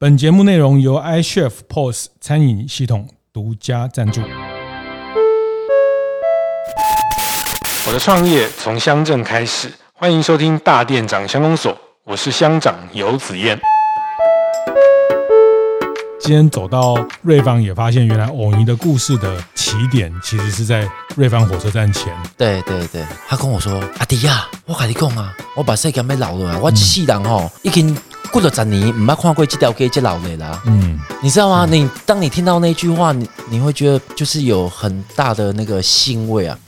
本节目内容由 iChef POS 餐饮系统独家赞助。我的创业从乡镇开始，欢迎收听大店长乡公所，我是乡长游子燕。今天走到瑞芳，也发现原来偶尼的故事的起点其实是在瑞芳火车站前。对对对，他跟我说：“阿迪呀，我跟你讲啊，我把世界要老了，我一世人吼已经。”过了十年，唔捌看过这条街这老的啦。嗯，你知道吗？你当你听到那句话，你你会觉得就是有很大的那个欣慰啊。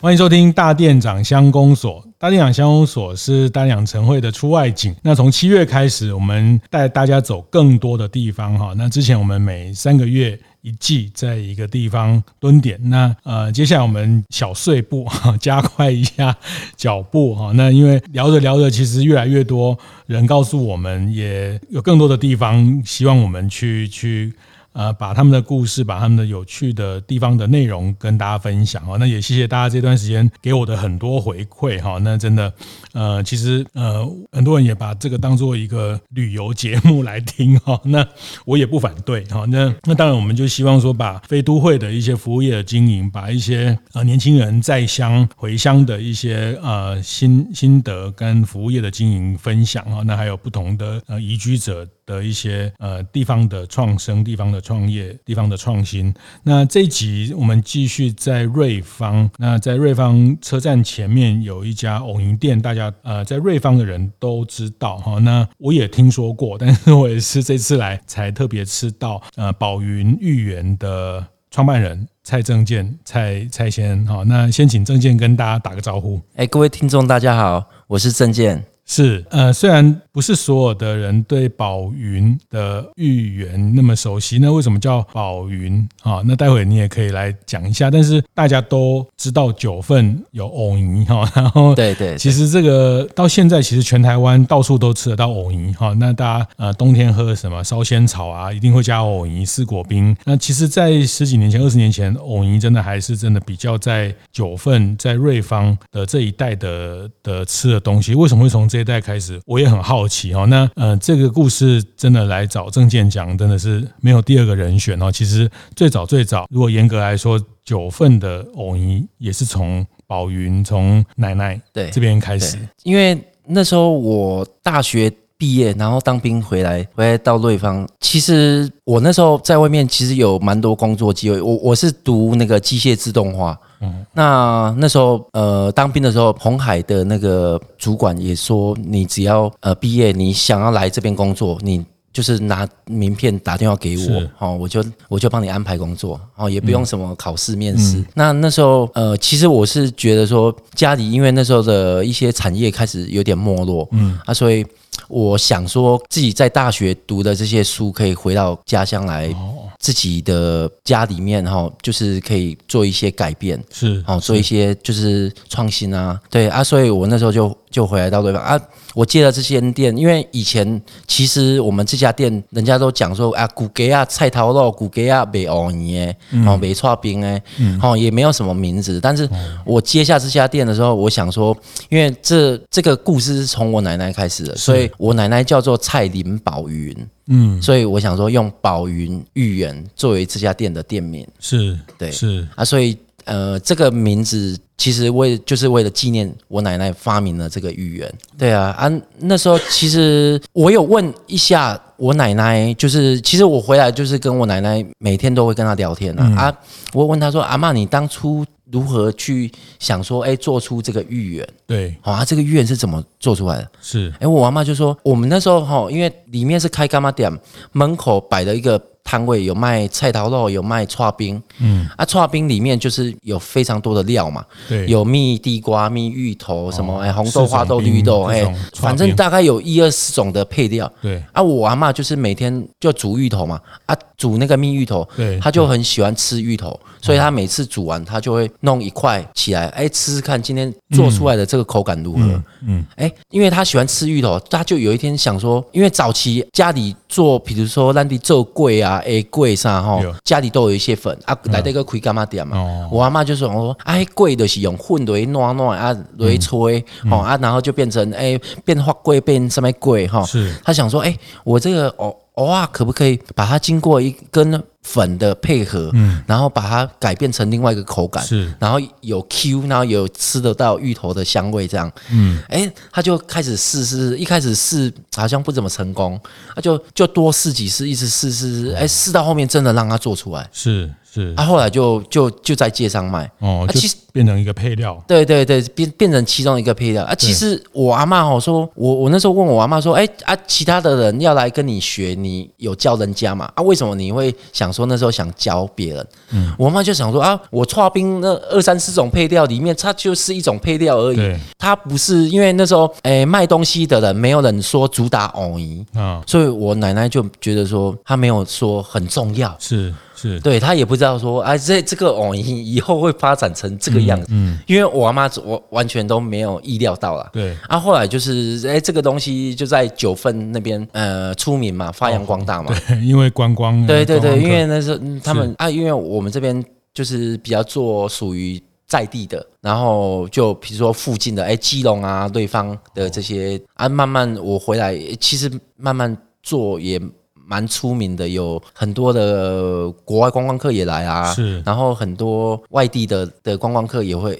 欢迎收听大店长乡公所。大店长乡公所是大店长晨会的出外景。那从七月开始，我们带大家走更多的地方哈。那之前我们每三个月。一季在一个地方蹲点，那呃，接下来我们小碎步哈，加快一下脚步哈。那因为聊着聊着，其实越来越多人告诉我们，也有更多的地方希望我们去去。呃，把他们的故事，把他们的有趣的地方的内容跟大家分享哦。那也谢谢大家这段时间给我的很多回馈哈。那真的，呃，其实呃，很多人也把这个当做一个旅游节目来听哈。那我也不反对哈。那那当然，我们就希望说，把非都会的一些服务业的经营，把一些呃年轻人在乡回乡的一些呃心心得跟服务业的经营分享哈。那还有不同的呃移居者。的一些呃地方的创生、地方的创业、地方的创新。那这一集我们继续在瑞芳。那在瑞芳车站前面有一家藕泥店，大家呃在瑞芳的人都知道哈。那我也听说过，但是我也是这次来才特别吃到呃宝云芋圆的创办人蔡正健蔡蔡先生。好，那先请正健跟大家打个招呼。哎，各位听众大家好，我是正健。是，呃，虽然不是所有的人对宝云的芋圆那么熟悉，那为什么叫宝云啊？那待会你也可以来讲一下。但是大家都知道九份有藕泥哈，然后对对，其实这个到现在其实全台湾到处都吃得到藕泥哈。那大家呃冬天喝什么烧仙草啊，一定会加藕泥、四果冰。那其实，在十几年前、二十年前，藕泥真的还是真的比较在九份、在瑞芳的这一带的的吃的东西。为什么会从这？这一代开始，我也很好奇哈。那呃，这个故事真的来找郑健讲，真的是没有第二个人选哦。其实最早最早，如果严格来说，九份的偶遇也是从宝云从奶奶对这边开始。因为那时候我大学毕业，然后当兵回来，回来到瑞芳。其实我那时候在外面，其实有蛮多工作机会。我我是读那个机械自动化。嗯，那那时候呃当兵的时候，红海的那个主管也说，你只要呃毕业，你想要来这边工作，你就是拿名片打电话给我，哦，我就我就帮你安排工作，哦，也不用什么考试面试。那那时候呃，其实我是觉得说家里因为那时候的一些产业开始有点没落，嗯啊，所以。我想说自己在大学读的这些书，可以回到家乡来，自己的家里面哈，就是可以做一些改变，是哦，做一些就是创新啊，对啊，所以我那时候就。就回来到对方啊，我接了这间店，因为以前其实我们这家店，人家都讲说啊，古街啊菜头肉，古街啊卖藕泥诶，哦卖剉冰诶，哦也没有什么名字。但是我接下这家店的时候，我想说，因为这这个故事是从我奶奶开始的，所以我奶奶叫做蔡林宝云，嗯，所以我想说用宝云芋圆作为这家店的店名，是对，是。啊，所以呃这个名字。其实为就是为了纪念我奶奶发明了这个芋圆，对啊啊，那时候其实我有问一下我奶奶，就是其实我回来就是跟我奶奶每天都会跟她聊天啊，嗯、啊，我问她说阿嬷，你当初如何去想说哎做出这个芋圆？对，好啊，这个芋圆是怎么做出来的？是，哎，我阿妈就说我们那时候哈，因为里面是开干妈店，门口摆了一个。摊位有卖菜头肉，有卖串冰，嗯，啊，串冰里面就是有非常多的料嘛，对，有蜜地瓜、蜜芋头，什么哎，红豆、花豆、绿豆，哎，反正大概有一二十种的配料，对，啊，我阿妈就是每天就煮芋头嘛，啊，煮那个蜜芋头，对，他就很喜欢吃芋头，所以他每次煮完，他就会弄一块起来，哎，吃吃看今天做出来的这个口感如何，嗯，哎，因为他喜欢吃芋头，他就有一天想说，因为早期家里做，比如说咱的做粿啊。诶贵啥吼，家里都有一些粉啊，来这个开干妈店嘛。我阿妈就说：“我说，哎，贵的是用粉来暖暖啊，来吹哦啊，然后就变成诶，变化贵变什么鬼吼。”是，他想说：“哎，我这个哦。”哦，啊可不可以把它经过一根粉的配合，嗯，然后把它改变成另外一个口感，是，然后有 Q，然后有吃得到芋头的香味，这样，嗯，哎，他就开始试试，一开始试好像不怎么成功，他就就多试几次，一直试试试，哎，试到后面真的让他做出来，是。是，他、啊、后来就就就在街上卖哦，其实变成一个配料。对对对，变变成其中一个配料啊。其实我阿妈哦说，我我那时候问我阿妈说，哎啊，其他的人要来跟你学，你有教人家嘛？啊，为什么你会想说那时候想教别人？嗯，我妈就想说啊，我剉冰那二三十种配料里面，它就是一种配料而已。它不是因为那时候哎卖东西的人没有人说主打藕泥啊，所以我奶奶就觉得说他没有说很重要。是。是对他也不知道说，哎，这这个哦，以以后会发展成这个样子。嗯，嗯因为我阿妈我完全都没有意料到了。对，啊，后来就是，哎，这个东西就在九份那边，呃，出名嘛，发扬光大嘛。哦、对，因为观光。对对对，因为那时候他们啊，因为我们这边就是比较做属于在地的，然后就比如说附近的，哎，基隆啊、对方的这些、哦、啊，慢慢我回来，其实慢慢做也。蛮出名的，有很多的国外观光客也来啊，是，然后很多外地的的观光客也会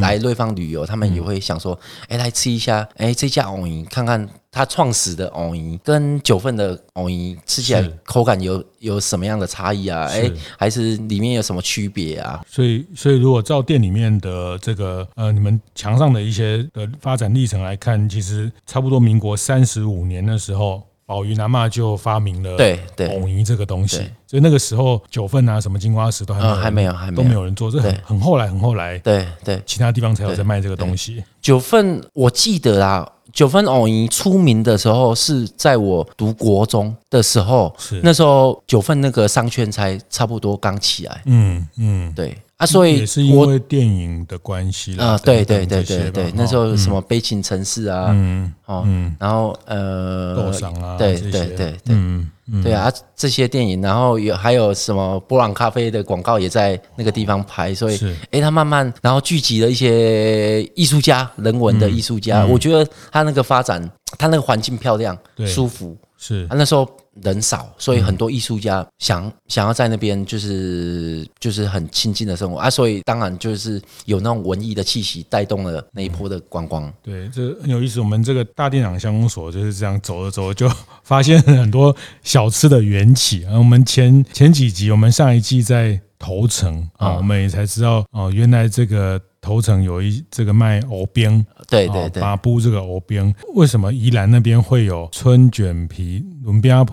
来瑞芳旅游，嗯、他们也会想说，哎、欸，来吃一下，哎、欸，这家藕泥，看看它创始的藕泥跟九份的藕泥吃起来口感有有什么样的差异啊？哎，还是里面有什么区别啊？所以，所以如果照店里面的这个呃，你们墙上的一些的发展历程来看，其实差不多民国三十五年的时候。宝云阿妈就发明了对对。藕泥这个东西，所以那个时候九份啊什么金瓜石都还没有、嗯、还没有还没有。都没有人做，这很对。很后来很后来，对对，其他地方才有在卖这个东西。九份我记得啊，九份藕泥出名的时候是在我读国中的时候，是。那时候九份那个商圈才差不多刚起来，嗯嗯，对。啊，所以也是因为电影的关系啦。啊，对对对对对，那时候什么悲情城市啊，嗯，哦，然后呃，斗赏啊，对对对对，嗯对啊，这些电影，然后有还有什么波朗咖啡的广告也在那个地方拍，所以哎，他慢慢然后聚集了一些艺术家，人文的艺术家，我觉得他那个发展，他那个环境漂亮，舒服。是啊，那时候人少，所以很多艺术家想、嗯、想要在那边就是就是很亲近的生活啊，所以当然就是有那种文艺的气息带动了那一波的观光。对，这很有意思。我们这个大店长乡公所就是这样走着走着就 发现很多小吃的缘起啊。我们前前几集，我们上一季在头城啊，我们也才知道哦，原来这个。头城有一这个卖藕冰，对对对，把布这个藕冰，为什么宜兰那边会有春卷皮、轮边皮？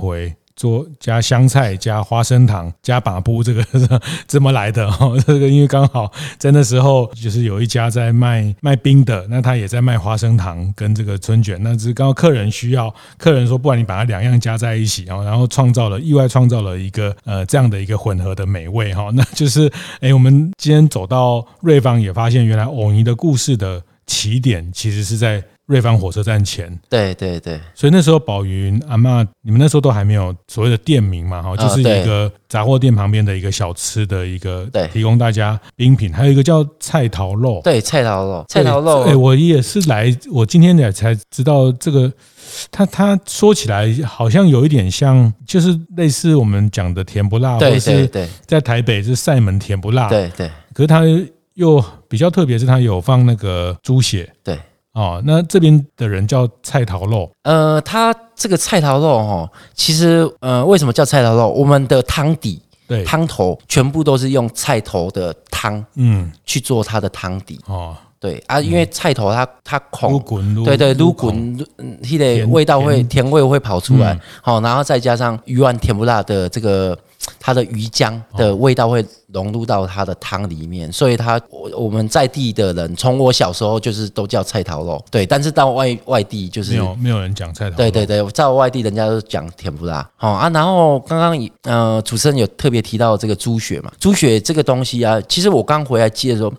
做加香菜加花生糖加把布，这个 怎么来的？哦，这个因为刚好在那时候就是有一家在卖卖冰的，那他也在卖花生糖跟这个春卷，那只是刚好客人需要，客人说不然你把它两样加在一起，然后然后创造了意外创造了一个呃这样的一个混合的美味哈，那就是哎我们今天走到瑞芳也发现原来藕泥的故事的起点其实是在。瑞芳火车站前，对对对，所以那时候宝云阿嬷，你们那时候都还没有所谓的店名嘛，哈，就是一个杂货店旁边的一个小吃的一个，对，提供大家冰品，还有一个叫菜头肉，对，菜头肉，菜头肉，哎，我也是来，我今天也才知道这个，他他说起来好像有一点像，就是类似我们讲的甜不辣，或是在台北是赛门甜不辣，对对，可是它又比较特别，是它有放那个猪血，对。哦，那这边的人叫菜头肉。呃，它这个菜头肉哦，其实呃，为什么叫菜头肉？我们的汤底，对，汤头全部都是用菜头的汤，嗯，去做它的汤底。哦，对啊，因为菜头它它孔，对对，撸滚，它的味道会甜味会跑出来。好，然后再加上鱼丸甜不辣的这个。它的鱼浆的味道会融入到它的汤里面，所以它我我们在地的人，从我小时候就是都叫菜头肉，对。但是到外外地就是没有没有人讲菜头肉，对对对，在外地人家都讲甜不辣。好啊，然后刚刚呃主持人有特别提到这个猪血嘛，猪血这个东西啊，其实我刚回来接的时候，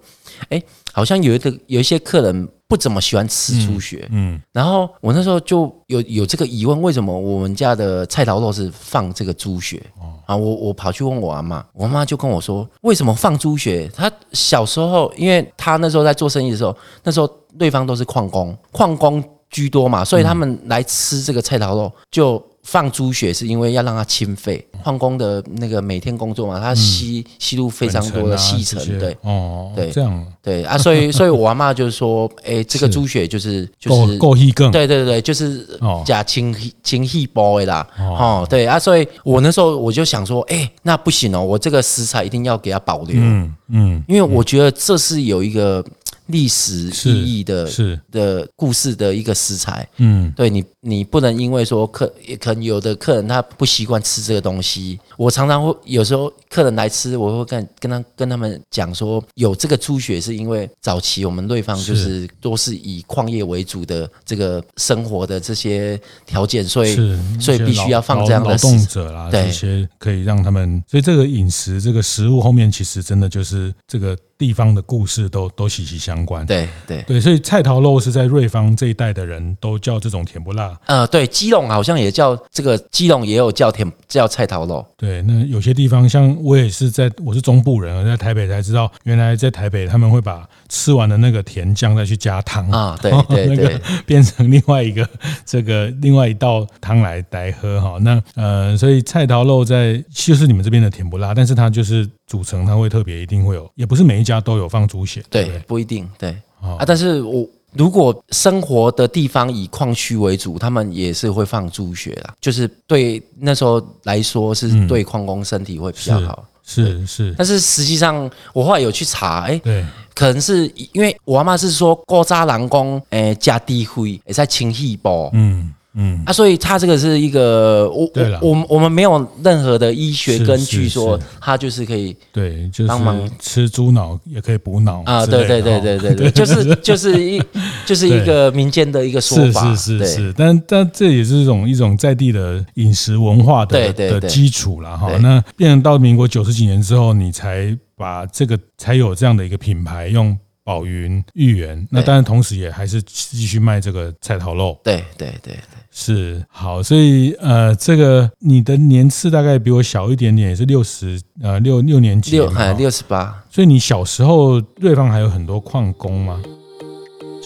哎，好像有一个有一些客人。不怎么喜欢吃猪血，嗯，然后我那时候就有有这个疑问，为什么我们家的菜头肉是放这个猪血？哦啊，我我跑去问我阿妈，我妈就跟我说，为什么放猪血？她小时候，因为她那时候在做生意的时候，那时候对方都是矿工，矿工居多嘛，所以他们来吃这个菜头肉就放猪血是因为要让它清肺，矿工的那个每天工作嘛，它吸、嗯、吸入非常多的细尘，啊、对，哦，对，这样，对啊，所以 所以我阿妈就是说，哎、欸，这个猪血就是就是够气更，对对对，就是加清清气包的啦，哦，对啊，所以我那时候我就想说，哎、欸，那不行哦，我这个食材一定要给它保留，嗯嗯，因为我觉得这是有一个。历史意义的是。的故事的一个食材，嗯，对你，你不能因为说客，可能有的客人他不习惯吃这个东西。我常常会有时候客人来吃，我会跟跟他跟他们讲说，有这个猪血是因为早期我们瑞芳就是。都是以矿业为主的这个生活的这些条件，所以所以必须要放这样的劳动者啦，这些可以让他们，所以这个饮食这个食物后面其实真的就是这个。地方的故事都都息息相关，对对对，所以菜头肉是在瑞芳这一带的人都叫这种甜不辣。呃，对，基隆好像也叫这个，基隆也有叫甜叫菜头肉。对，那有些地方像我也是在，我是中部人，我在台北才知道，原来在台北他们会把吃完的那个甜酱再去加汤。啊，对对对，那个变成另外一个这个另外一道汤来来喝哈。那呃，所以菜头肉在就是你们这边的甜不辣，但是它就是。组成它会特别，一定会有，也不是每一家都有放猪血，对，对，不一定，对，啊，但是我如果生活的地方以矿区为主，他们也是会放猪血啦，就是对那时候来说是对矿工身体会比较好，是是，但是实际上我后来有去查，哎，对，可能是因为我阿妈是说过渣人工，哎，加低灰也在清细胞，嗯。嗯。啊，所以他这个是一个我我我我们没有任何的医学根据说他就是可以对，就是帮忙。吃猪脑也可以补脑啊，对对对对对对，就是就是一就是一个民间的一个说法，是是是是，但但这也是一种一种在地的饮食文化的的基础了哈。那变成到民国九十几年之后，你才把这个才有这样的一个品牌用。宝云豫园，那当然同时也还是继续卖这个菜头肉。对对对对，是好，所以呃，这个你的年次大概比我小一点点，也是六十呃六六年级，六哎六十八。所以你小时候瑞芳还有很多矿工吗？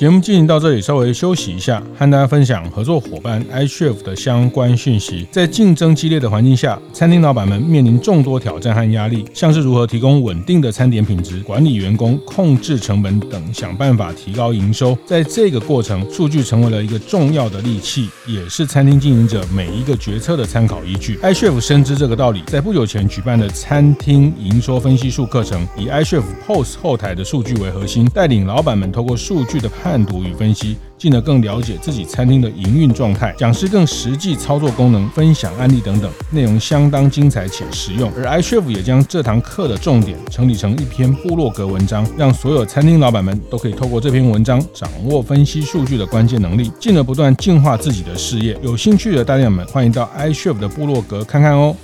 节目进行到这里，稍微休息一下，和大家分享合作伙伴 iCHEF 的相关讯息。在竞争激烈的环境下，餐厅老板们面临众多挑战和压力，像是如何提供稳定的餐点品质、管理员工、控制成本等，想办法提高营收。在这个过程，数据成为了一个重要的利器，也是餐厅经营者每一个决策的参考依据。iCHEF 深知这个道理，在不久前举办的餐厅营收分析术课程，以 iCHEF POS 后台的数据为核心，带领老板们透过数据的判判读与分析，进而更了解自己餐厅的营运状态。讲师更实际操作功能分享案例等等，内容相当精彩且实用。而 iCHEF 也将这堂课的重点整理成一篇部落格文章，让所有餐厅老板们都可以透过这篇文章掌握分析数据的关键能力，进而不断进化自己的事业。有兴趣的大家们，欢迎到 iCHEF 的部落格看看哦。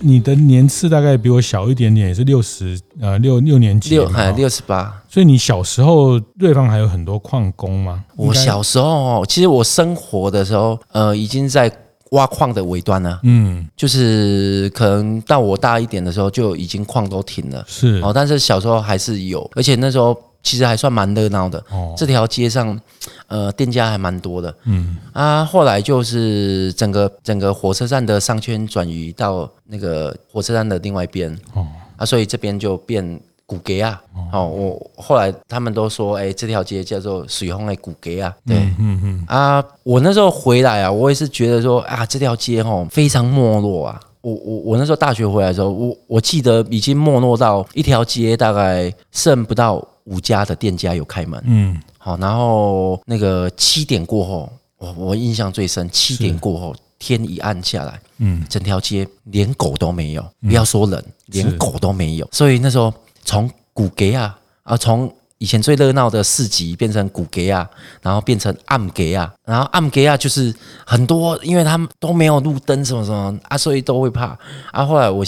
你的年次大概比我小一点点，也是六十呃六六年级，六哎六十八。所以你小时候瑞芳还有很多矿工吗？我小时候其实我生活的时候，呃，已经在挖矿的尾端了。嗯，就是可能到我大一点的时候，就已经矿都停了。是哦，但是小时候还是有，而且那时候。其实还算蛮热闹的，哦，这条街上，呃，店家还蛮多的，嗯。啊，后来就是整个整个火车站的商圈转移到那个火车站的另外一边，哦。啊，所以这边就变古街啊，哦，我后来他们都说，哎，这条街叫做水丰的古街啊，对，嗯嗯。啊，我那时候回来啊，我也是觉得说啊，这条街哦非常没落啊，我我我那时候大学回来的时候，我我记得已经没落到一条街大概剩不到。五家的店家有开门，嗯，好，然后那个七点过后，我我印象最深，七点过后天一暗下来，嗯，整条街连狗都没有，不要说人，连狗都没有，所以那时候从古街啊，啊，从以前最热闹的市集变成古街啊，然后变成暗街啊，然后暗街啊就是很多，因为他们都没有路灯什么什么啊，所以都会怕。啊。后来我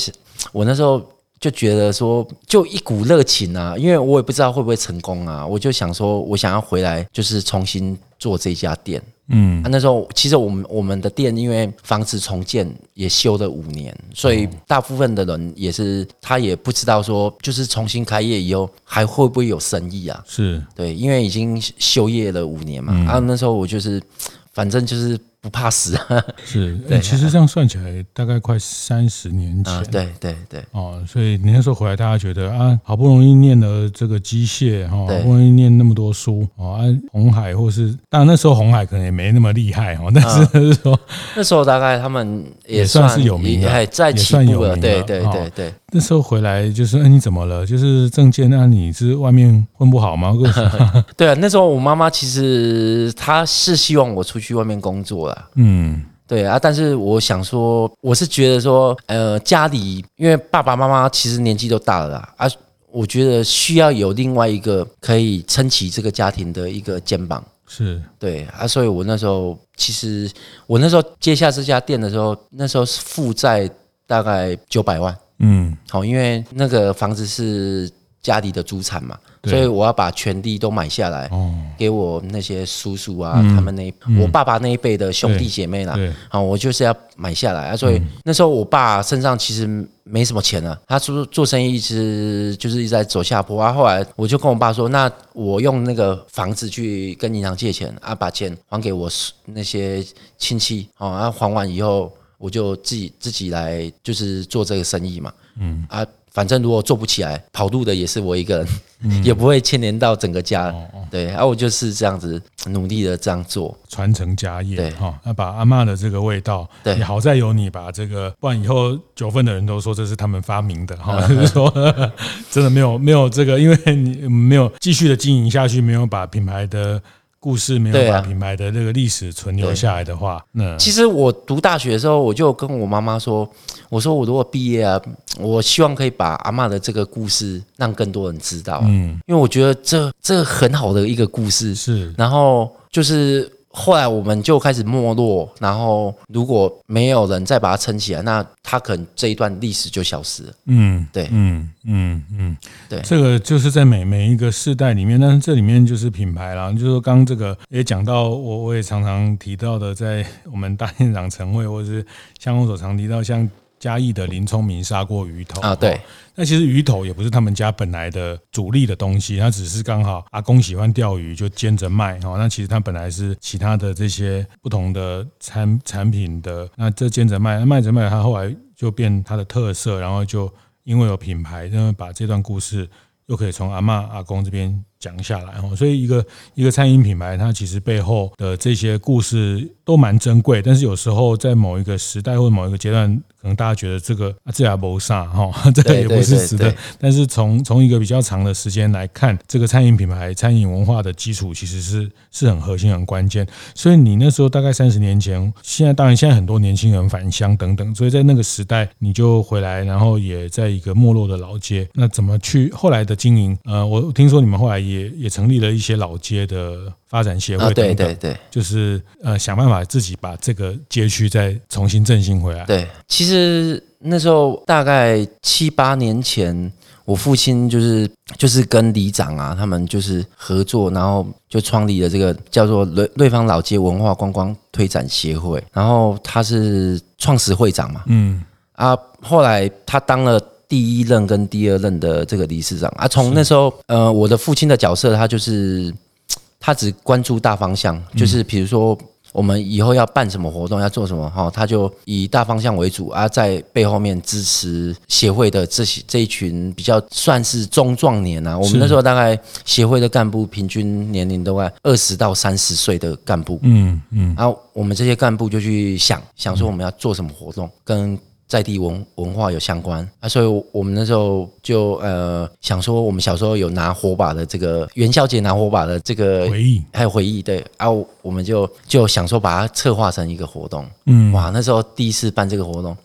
我那时候。就觉得说，就一股热情啊，因为我也不知道会不会成功啊，我就想说，我想要回来，就是重新做这家店。嗯，啊，那时候其实我们我们的店因为房子重建也修了五年，所以大部分的人也是他也不知道说，就是重新开业以后还会不会有生意啊？是，对，因为已经休业了五年嘛。然后那时候我就是。反正就是不怕死。是，对，其实这样算起来，大概快三十年前。对对对。哦，所以你那时候回来，大家觉得啊，好不容易念了这个机械哈，好不容易念那么多书哦，啊，红海或是，当然那时候红海可能也没那么厉害哦，但是说 那时候大概他们也算是有名的，在起步了，对对对对。那时候回来就是，哎，你怎么了？就是证件，那你是外面混不好吗？对啊，那时候我妈妈其实她是希望我出去外面工作啦。嗯，对啊，但是我想说，我是觉得说，呃，家里因为爸爸妈妈其实年纪都大了啦，啊，我觉得需要有另外一个可以撑起这个家庭的一个肩膀。是对啊，所以我那时候其实我那时候接下这家店的时候，那时候是负债大概九百万。嗯，好，因为那个房子是家里的主产嘛，所以我要把全地都买下来，给我那些叔叔啊，他们那我爸爸那一辈的兄弟姐妹啦，啊，我就是要买下来啊。所以那时候我爸身上其实没什么钱了，他做做生意一直就是一直在走下坡啊。后来我就跟我爸说，那我用那个房子去跟银行借钱啊，把钱还给我那些亲戚，好，啊，还完以后。我就自己自己来，就是做这个生意嘛。嗯啊，反正如果做不起来，跑路的也是我一个人，嗯、也不会牵连到整个家。哦哦对，然、啊、我就是这样子努力的这样做，传承家业。对哈，那、哦、把阿嬷的这个味道，对，也好在有你把这个，不然以后九份的人都说这是他们发明的哈，哦、就是说真的没有没有这个，因为你没有继续的经营下去，没有把品牌的。故事没有把品牌的这个历史存留下来的话，那其实我读大学的时候，我就跟我妈妈说：“我说我如果毕业啊，我希望可以把阿妈的这个故事让更多人知道。嗯，因为我觉得这这很好的一个故事是，然后就是。”后来我们就开始没落，然后如果没有人再把它撑起来，那它可能这一段历史就消失了。嗯，对，嗯嗯嗯，对，这个就是在每每一个世代里面，但是这里面就是品牌啦。就是说，刚刚这个也讲到，我我也常常提到的，在我们大店长晨会或者是乡公所常提到，像。嘉义的林聪明砂锅鱼头啊，对，那其实鱼头也不是他们家本来的主力的东西，他只是刚好阿公喜欢钓鱼就煎着卖哈。那其实他本来是其他的这些不同的产产品的，那这煎着卖，卖着卖，他后来就变他的特色，然后就因为有品牌，因为把这段故事又可以从阿嬷阿公这边讲下来哦。所以一个一个餐饮品牌，它其实背后的这些故事都蛮珍贵，但是有时候在某一个时代或者某一个阶段。可能大家觉得这个啊，这也不啥哈，这个也不是死的。但是从从一个比较长的时间来看，这个餐饮品牌、餐饮文化的基础其实是是很核心、很关键。所以你那时候大概三十年前，现在当然现在很多年轻人返乡等等，所以在那个时代你就回来，然后也在一个没落的老街。那怎么去后来的经营？呃，我听说你们后来也也成立了一些老街的。发展协会等等，对对对，就是呃想办法自己把这个街区再重新振兴回来。对，其实那时候大概七八年前，我父亲就是就是跟里长啊他们就是合作，然后就创立了这个叫做瑞瑞芳老街文化观光推展协会，然后他是创始会长嘛，嗯啊，后来他当了第一任跟第二任的这个理事长啊，从那时候呃我的父亲的角色他就是。他只关注大方向，就是比如说我们以后要办什么活动，要做什么哈，他就以大方向为主啊，在背后面支持协会的这些这一群比较算是中壮年啊。我们那时候大概协会的干部平均年龄都在二十到三十岁的干部，嗯嗯，然后我们这些干部就去想想说我们要做什么活动跟。在地文文化有相关。啊，所以我们那时候就呃想说，我们小时候有拿火把的这个元宵节拿火把的这个回忆，还有回忆对，然后我们就就想说把它策划成一个活动，嗯，哇，那时候第一次办这个活动，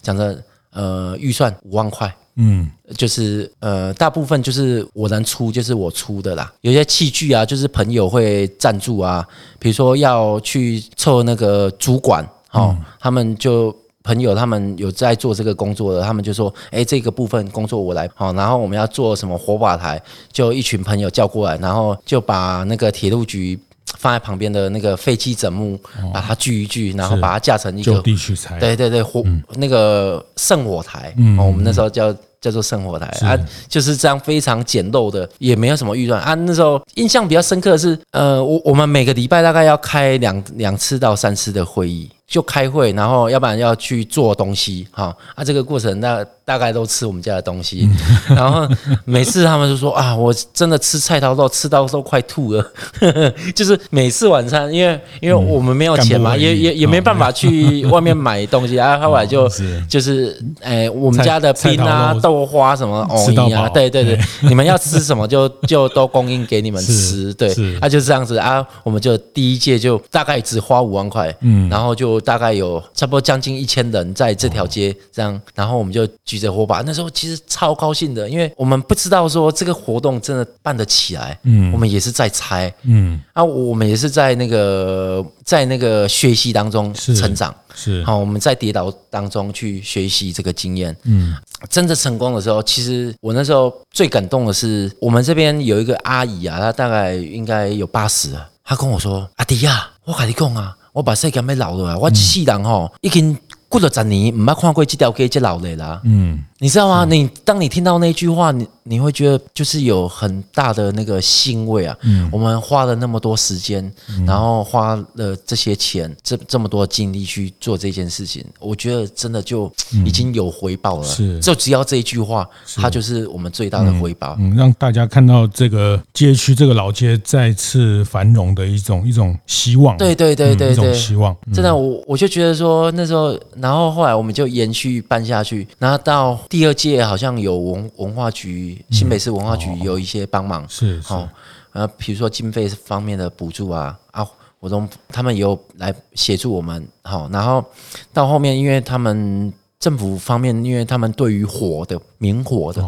讲着呃预算五万块，嗯，就是呃大部分就是我能出，就是我出的啦，有些器具啊，就是朋友会赞助啊，比如说要去凑那个主管，哦，他们就。朋友他们有在做这个工作的，他们就说：“哎，这个部分工作我来。”好，然后我们要做什么火把台，就一群朋友叫过来，然后就把那个铁路局放在旁边的那个废弃枕木，把它聚一聚，然后把它架成一个就地取材。对对对，火那个圣火台，嗯，我们那时候叫叫做圣火台啊，就是这样非常简陋的，也没有什么预算啊。那时候印象比较深刻的是，呃，我我们每个礼拜大概要开两两次到三次的会议。就开会，然后要不然要去做东西，哈啊，这个过程那大概都吃我们家的东西，然后每次他们就说啊，我真的吃菜刀都吃到都快吐了，就是每次晚餐，因为因为我们没有钱嘛，也也也没办法去外面买东西 啊，后来就就是哎，我们家的冰啊、豆花什么藕泥啊，对对对，你们要吃什么就就都供应给你们吃，对，啊就这样子。啊，我们就第一届就大概只花五万块，嗯，然后就。大概有差不多将近一千人在这条街这样，然后我们就举着火把，那时候其实超高兴的，因为我们不知道说这个活动真的办得起来，嗯，我们也是在猜，嗯，啊，我们也是在那个在那个学习当中成长，是，好，我们在跌倒当中去学习这个经验，嗯，真的成功的时候，其实我那时候最感动的是，我们这边有一个阿姨啊，她大概应该有八十了，她跟我说：“阿迪呀，我跟你讲啊。”我把世界给老了，我一世人吼已经过了十年，唔捌看过这条街这老的啦。嗯。你知道吗？你当你听到那句话，你你会觉得就是有很大的那个欣慰啊。嗯，我们花了那么多时间，然后花了这些钱，这这么多精力去做这件事情，我觉得真的就已经有回报了。是，就只要这一句话，它就是我们最大的回报。嗯，让大家看到这个街区、这个老街再次繁荣的一种一种希望。对对对对对，一种希望。真的，我我就觉得说那时候，然后后来我们就延续办下去，然后到。第二届好像有文文化局，新北市文化局有一些帮忙，是好，呃，比如说经费方面的补助啊啊，活动他们也有来协助我们，好，然后到后面，因为他们政府方面，因为他们对于火的明火的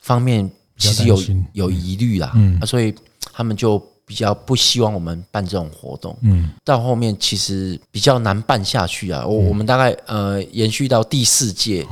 方面其实有有疑虑啦，嗯，所以他们就比较不希望我们办这种活动，嗯，到后面其实比较难办下去啊，我我们大概呃延续到第四届。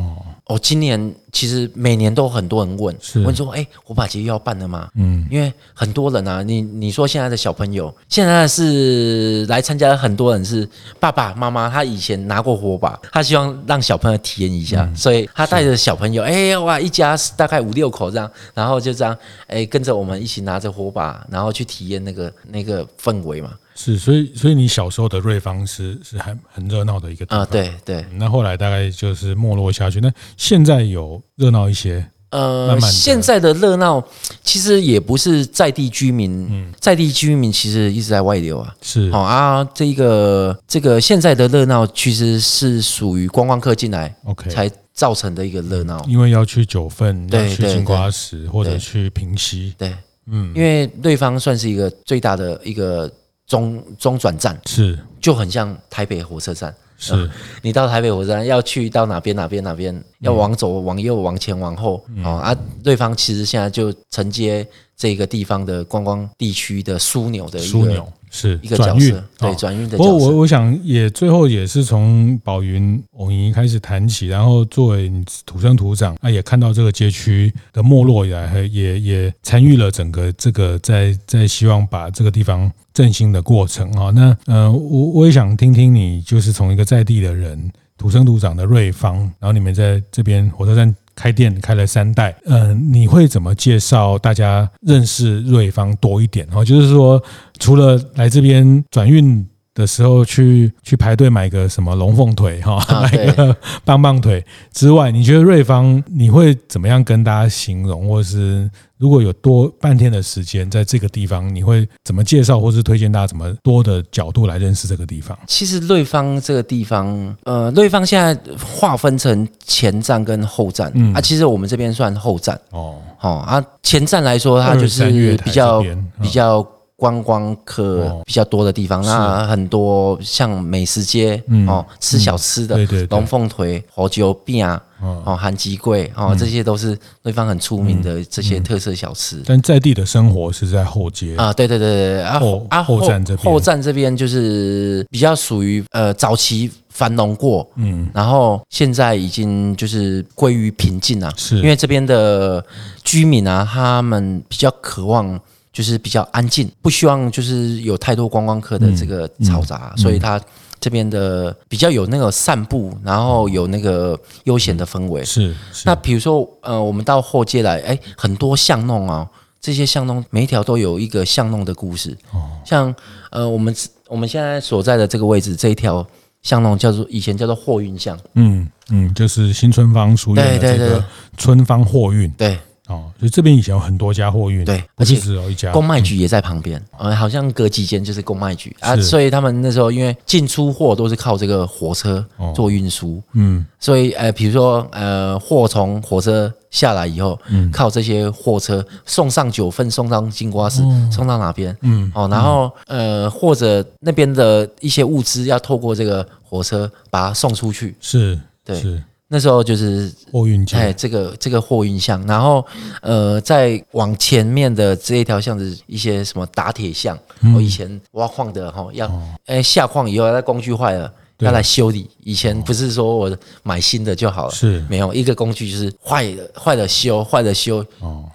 哦，今年其实每年都很多人问，问说：“哎，火把节又要办了吗？”嗯，因为很多人啊，你你说现在的小朋友，现在是来参加的很多人是爸爸妈妈，他以前拿过火把，他希望让小朋友体验一下，所以他带着小朋友，哎哇，一家大概五六口这样，然后就这样，哎，跟着我们一起拿着火把，然后去体验那个那个氛围嘛。是，所以所以你小时候的瑞芳是是很很热闹的一个地方啊，对对。那后来大概就是没落下去。那现在有热闹一些，呃，慢慢现在的热闹其实也不是在地居民，嗯，在地居民其实一直在外流啊，是。哦啊，这个这个现在的热闹其实是属于观光客进来，OK，才造成的一个热闹，因为要去九份，要去金瓜石或者去平溪，对，嗯，因为对方算是一个最大的一个。中中转站是。就很像台北火车站，是你到台北火车站要去到哪边哪边哪边，要往左往右往前往后啊啊！瑞芳其实现在就承接这个地方的观光地区的枢纽的枢纽。是一个转运，对转运的角色。不过我我想也最后也是从宝云藕泥开始谈起，然后作为你土生土长，啊，也看到这个街区的没落以来，也也参与了整个这个在在希望把这个地方振兴的过程啊。那呃，我我也想听听你，就是从一个在地的人，土生土长的瑞芳，然后你们在这边火车站。开店开了三代，嗯，你会怎么介绍大家认识瑞芳多一点？哦，就是说，除了来这边转运的时候去去排队买个什么龙凤腿哈，买个棒棒腿之外，你觉得瑞芳你会怎么样跟大家形容，或是？如果有多半天的时间在这个地方，你会怎么介绍，或是推荐大家怎么多的角度来认识这个地方？其实瑞芳这个地方，呃，瑞芳现在划分成前站跟后站，嗯。啊，其实我们这边算后站。哦，好啊，前站来说，它就是比较比较观光客比较多的地方，那很多像美食街嗯。哦，吃小吃的，龙凤腿、火酒饼啊。哦，韩吉贵哦，这些都是对方很出名的这些特色小吃。但在地的生活是在后街。啊，对对对对，啊后啊后站这边，后站这边就是比较属于呃早期繁荣过，嗯，然后现在已经就是归于平静了，是。因为这边的居民啊，他们比较渴望就是比较安静，不希望就是有太多观光客的这个嘈杂，所以它。这边的比较有那个散步，然后有那个悠闲的氛围。是，是那比如说，呃，我们到后街来，哎，很多巷弄啊，这些巷弄每一条都有一个巷弄的故事。哦，像呃，我们我们现在所在的这个位置，这一条巷弄叫做以前叫做货运巷。嗯嗯，就是新春方书院的这个春方货运。对。哦，所以这边以前有很多家货运，对，而且只有一家。公卖局也在旁边，呃、嗯，好像隔几间就是公卖局。啊。所以他们那时候因为进出货都是靠这个火车做运输，嗯，所以呃，比如说呃，货从火车下来以后，嗯，靠这些货车送上九份，送上金瓜石，嗯、送到哪边，嗯，哦，然后呃，或者那边的一些物资要透过这个火车把它送出去，是，对。是那时候就是货运巷，哎，这个这个货运巷，然后呃，再往前面的这一条巷子，一些什么打铁巷，我、嗯、以前挖矿的哈，要哎下矿以后，那工具坏了要来修理，以前不是说我买新的就好了，是。没有一个工具就是坏了坏了修，坏了修，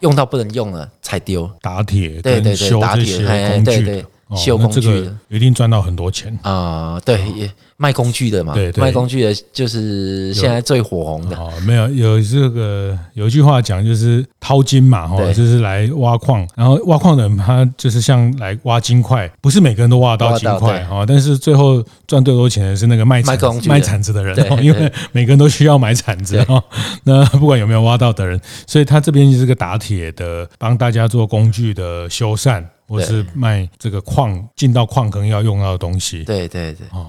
用到不能用了才丢。打铁，对对对，打铁，哎，对对。修工具的。一定赚到很多钱。啊！对，也卖工具的嘛，对，卖工具的就是现在最火红的。哦，没有有这个有一句话讲，就是淘金嘛，哈，就是来挖矿，然后挖矿的人他就是像来挖金块，不是每个人都挖到金块啊，但是最后赚最多钱的是那个卖卖工具卖铲子的人，因为每个人都需要买铲子啊。那不管有没有挖到的人，所以他这边就是个打铁的，帮大家做工具的修缮。或是卖这个矿进到矿坑要用到的东西，对对对，哦。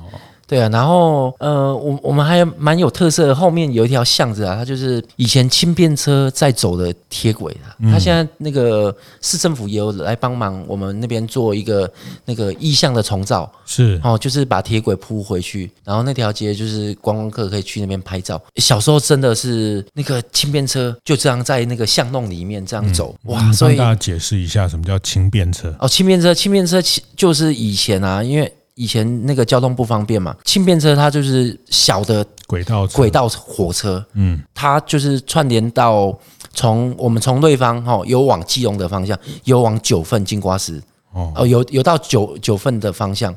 对啊，然后呃，我我们还蛮有特色的，后面有一条巷子啊，它就是以前轻便车在走的铁轨啊。它现在那个市政府也有来帮忙，我们那边做一个那个意向的重造，是哦，就是把铁轨铺回去，然后那条街就是观光客可以去那边拍照。小时候真的是那个轻便车就这样在那个巷弄里面这样走，嗯、哇！所以大家解释一下什么叫轻便车？哦，轻便车，轻便车就是以前啊，因为。以前那个交通不方便嘛，轻便车它就是小的轨道轨道火车，嗯，它就是串联到从我们从瑞芳哈有往基隆的方向，有往九份金瓜石哦，有有到九九份的方向，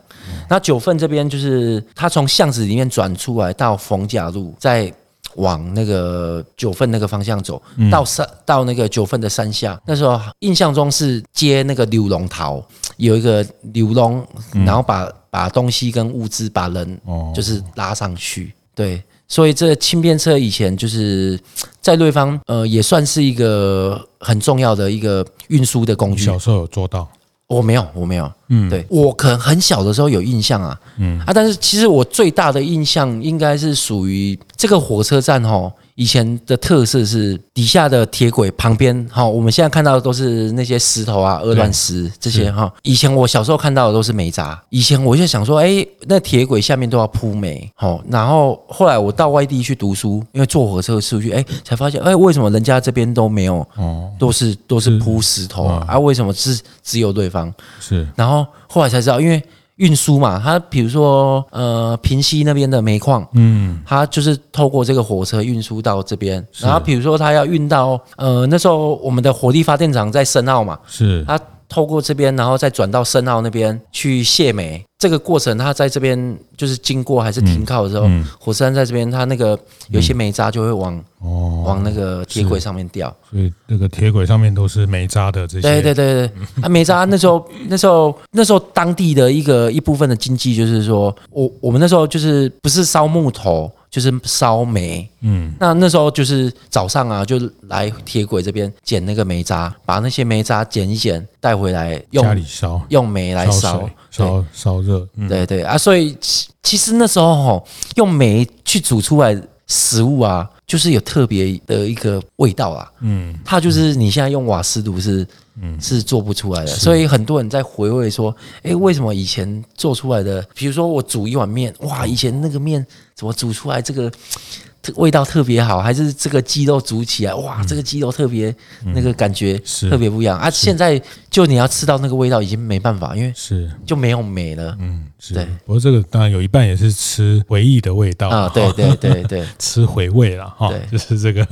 那九份这边就是它从巷子里面转出来到逢甲路，再往那个九份那个方向走，到山到那个九份的山下，那时候印象中是接那个柳龙桃，有一个柳龙，然后把。把东西跟物资，把人就是拉上去，对，所以这轻便车以前就是 在瑞芳，呃，也算是一个很重要的一个运输的工具。小时候有做到？我没有，我没有。嗯，对，我可能很小的时候有印象啊，嗯啊，但是其实我最大的印象应该是属于这个火车站齁。以前的特色是底下的铁轨旁边，哈，我们现在看到的都是那些石头啊、鹅卵石这些哈。以前我小时候看到的都是煤渣。以前我就想说，哎，那铁轨下面都要铺煤，好。然后后来我到外地去读书，因为坐火车出去，哎，才发现，哎，为什么人家这边都没有？哦，都是都是铺石头啊？啊，为什么是只有对方？是。然后后来才知道，因为。运输嘛，它比如说呃，平西那边的煤矿，嗯，它就是透过这个火车运输到这边。然后比如说它要运到呃，那时候我们的火力发电厂在深澳嘛，是它。透过这边，然后再转到深澳那边去卸煤。这个过程，它在这边就是经过还是停靠的时候，嗯嗯、火车站在这边，它那个有些煤渣就会往、哦、往那个铁轨上面掉。所以那个铁轨上面都是煤渣的这些。对对对对，啊，煤渣那时候 那时候那时候当地的一个一部分的经济就是说，我我们那时候就是不是烧木头。就是烧煤，嗯，那那时候就是早上啊，就来铁轨这边捡那个煤渣，把那些煤渣捡一捡，带回来用家里烧，用煤来烧，烧烧热，嗯、对对啊，所以其实那时候吼，用煤去煮出来食物啊，就是有特别的一个味道啊，嗯，它就是你现在用瓦斯炉是。嗯，是做不出来的，所以很多人在回味说，哎，为什么以前做出来的，比如说我煮一碗面，哇，以前那个面怎么煮出来这个？味道特别好，还是这个鸡肉煮起来，哇，这个鸡肉特别那个感觉特别不一样啊！现在就你要吃到那个味道，已经没办法，因为是就没有美了。嗯，是。对，不过这个当然有一半也是吃回忆的味道啊，对对对对，吃回味了哈。就是这个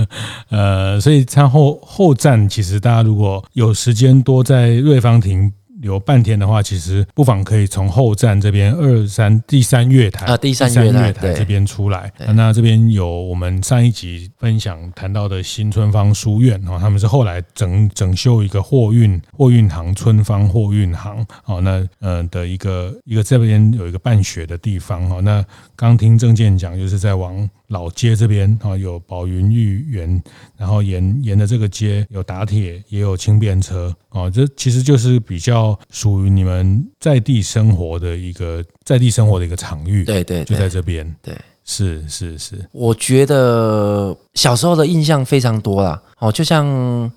呃，所以餐后后站其实大家如果有时间多在瑞芳停。留半天的话，其实不妨可以从后站这边二三第三月台啊，第三月台这边出来。那这边有我们上一集分享谈到的新春芳书院哦，他们是后来整整修一个货运货运行春芳货运行哦，那呃的一个一个这边有一个办学的地方哦。那刚听郑健讲，就是在往老街这边啊，有宝云御园，然后沿沿着这个街有打铁，也有轻便车啊，这其实就是比较属于你们在地生活的一个在地生活的一个场域。对对，就在这边。对。是是是，我觉得小时候的印象非常多啦。哦，就像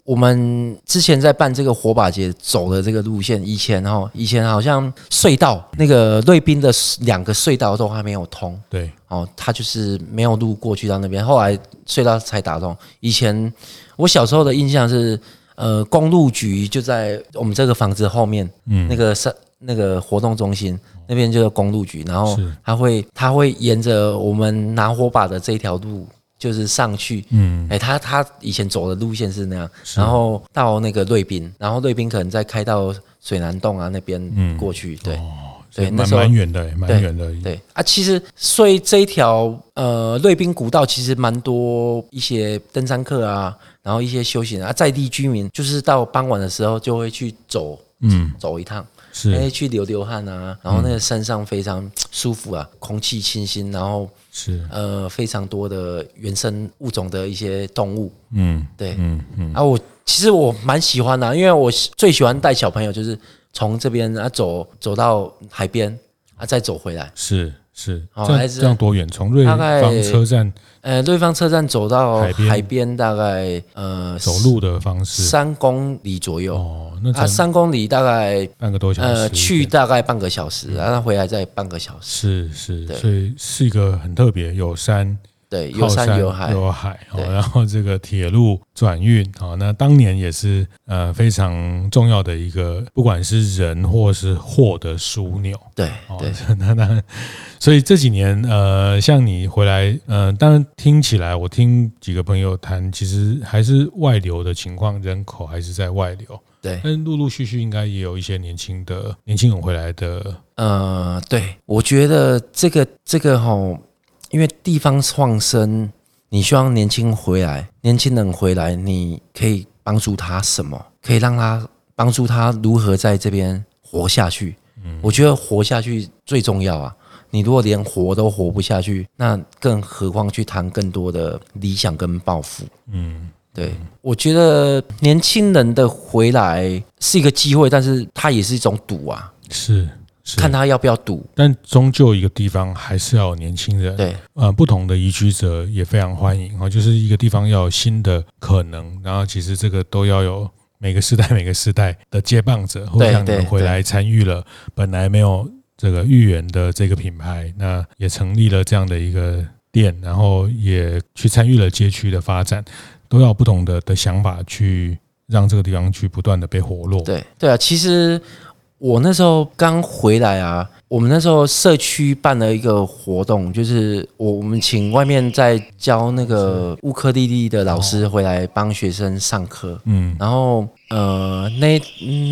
我们之前在办这个火把节走的这个路线，以前哈，以前好像隧道那个瑞滨的两个隧道都还没有通，对，哦，它就是没有路过去到那边，后来隧道才打通。以前我小时候的印象是，呃，公路局就在我们这个房子后面，嗯，那个是那个活动中心。那边就是公路局，然后他会他会沿着我们拿火把的这条路，就是上去，嗯，哎，他他以前走的路线是那样，然后到那个瑞滨，然后瑞滨可能再开到水南洞啊那边过去，对，对，那时候蛮远的，蛮远的，对。啊，其实所以这一条呃瑞滨古道其实蛮多一些登山客啊，然后一些休闲啊在地居民，就是到傍晚的时候就会去走，嗯，走一趟。是，哎，去流流汗啊，然后那个山上非常舒服啊，空气清新，然后是。呃非常多的原生物种的一些动物，嗯，对，嗯嗯，啊，我其实我蛮喜欢的啊，因为我最喜欢带小朋友，就是从这边啊走走到海边啊，再走回来，是。是，这样这样多远？从瑞芳车站，呃，瑞芳车站走到海边，大概呃，走路的方式三公里左右。哦，那它三公里大概半个多小时，呃，去大概半个小时，然后回来再半个小时。是是，所以是一个很特别，有山。对，有山有海，有海哦。然后这个铁路转运啊，那当年也是呃非常重要的一个，不管是人或是货的枢纽。对，对，那那所以这几年呃，像你回来呃，当然听起来，我听几个朋友谈，其实还是外流的情况，人口还是在外流。对，但陆陆续续应该也有一些年轻的年轻人回来的。呃，对，我觉得这个这个吼。因为地方创生，你希望年轻回来，年轻人回来，你可以帮助他什么？可以让他帮助他如何在这边活下去？嗯，我觉得活下去最重要啊！你如果连活都活不下去，那更何况去谈更多的理想跟抱负？嗯，对，我觉得年轻人的回来是一个机会，但是它也是一种赌啊！是。看他要不要赌，但终究一个地方还是要有年轻人。对，呃，不同的移居者也非常欢迎啊。就是一个地方要有新的可能，然后其实这个都要有每个时代每个时代的接棒者，或像你们回来参与了本来没有这个豫园的这个品牌，那也成立了这样的一个店，然后也去参与了街区的发展，都要不同的的想法去让这个地方去不断的被活络。对，对啊，其实。我那时候刚回来啊，我们那时候社区办了一个活动，就是我我们请外面在教那个乌克丽丽的老师回来帮学生上课，嗯，然后呃那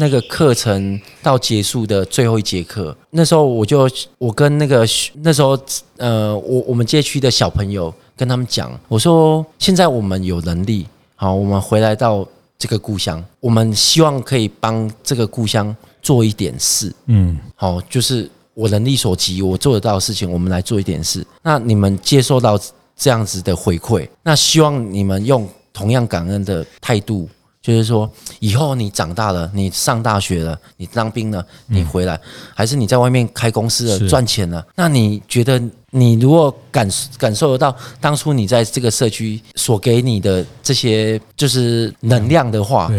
那个课程到结束的最后一节课，那时候我就我跟那个那时候呃我我们街区的小朋友跟他们讲，我说现在我们有能力，好，我们回来到这个故乡，我们希望可以帮这个故乡。做一点事，嗯，好，就是我能力所及，我做得到的事情，我们来做一点事。那你们接受到这样子的回馈，那希望你们用同样感恩的态度，就是说，以后你长大了，你上大学了，你当兵了，你回来，还是你在外面开公司了，赚钱了，那你觉得，你如果感感受得到当初你在这个社区所给你的这些就是能量的话，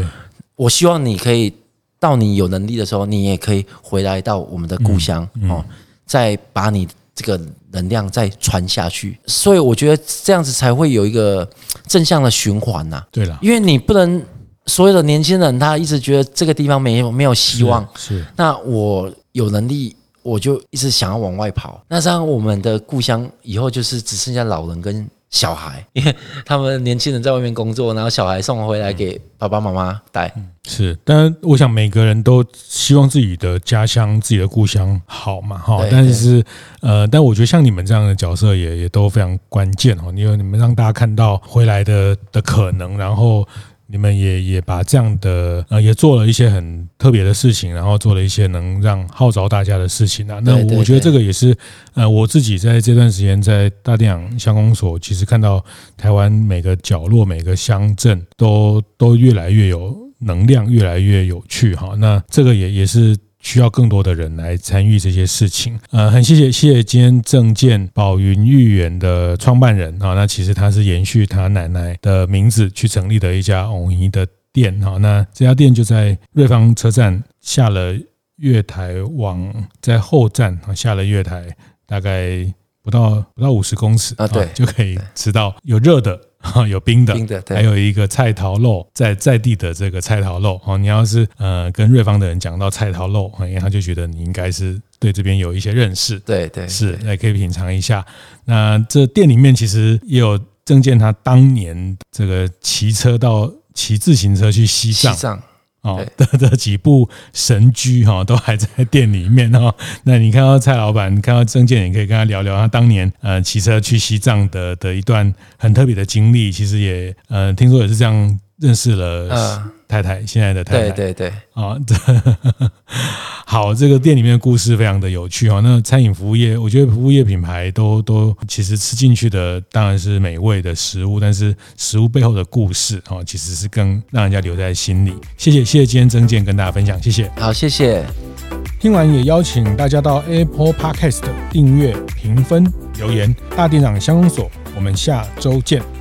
我希望你可以。到你有能力的时候，你也可以回来到我们的故乡哦，再把你这个能量再传下去。所以我觉得这样子才会有一个正向的循环呐。对了，因为你不能所有的年轻人他一直觉得这个地方没有没有希望，是。那我有能力，我就一直想要往外跑。那这样我们的故乡以后就是只剩下老人跟小孩，因为他们年轻人在外面工作，然后小孩送回来给爸爸妈妈带。是，但我想每个人都希望自己的家乡、自己的故乡好嘛，哈。但是，呃，但我觉得像你们这样的角色也也都非常关键哦，因为你们让大家看到回来的的可能，然后。你们也也把这样的呃，也做了一些很特别的事情，然后做了一些能让号召大家的事情啊。那我觉得这个也是呃，我自己在这段时间在大电影乡公所，其实看到台湾每个角落、每个乡镇都都越来越有能量，越来越有趣哈。那这个也也是。需要更多的人来参与这些事情，呃，很谢谢谢谢今天正见宝云芋圆的创办人。啊，那其实他是延续他奶奶的名字去成立的一家藕泥的店。哈，那这家店就在瑞芳车站下了月台往在后站啊下了月台，大概不到不到五十公尺啊，对，就可以吃到有热的。有冰的，冰的，还有一个菜桃肉，在在地的这个菜桃肉哦，你要是呃跟瑞芳的人讲到菜桃肉，因为他就觉得你应该是对这边有一些认识，对对，是也可以品尝一下。那这店里面其实也有郑健他当年这个骑车到骑自行车去西藏。哦，的的几部神驹哈都还在店里面哈。那你看到蔡老板，你看到郑健，你可以跟他聊聊他当年呃骑车去西藏的的一段很特别的经历。其实也呃听说也是这样认识了太太，现在的太太。对对对，啊，好，这个店里面的故事非常的有趣哦。那餐饮服务业，我觉得服务业品牌都都其实吃进去的当然是美味的食物，但是食物背后的故事哈，其实是更让人家留在心里。谢谢，谢谢今天曾健跟大家分享，谢谢。好，谢谢。听完也邀请大家到 Apple Podcast 订阅、评分、留言。大店长相公所，我们下周见。